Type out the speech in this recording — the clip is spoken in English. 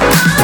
Bye.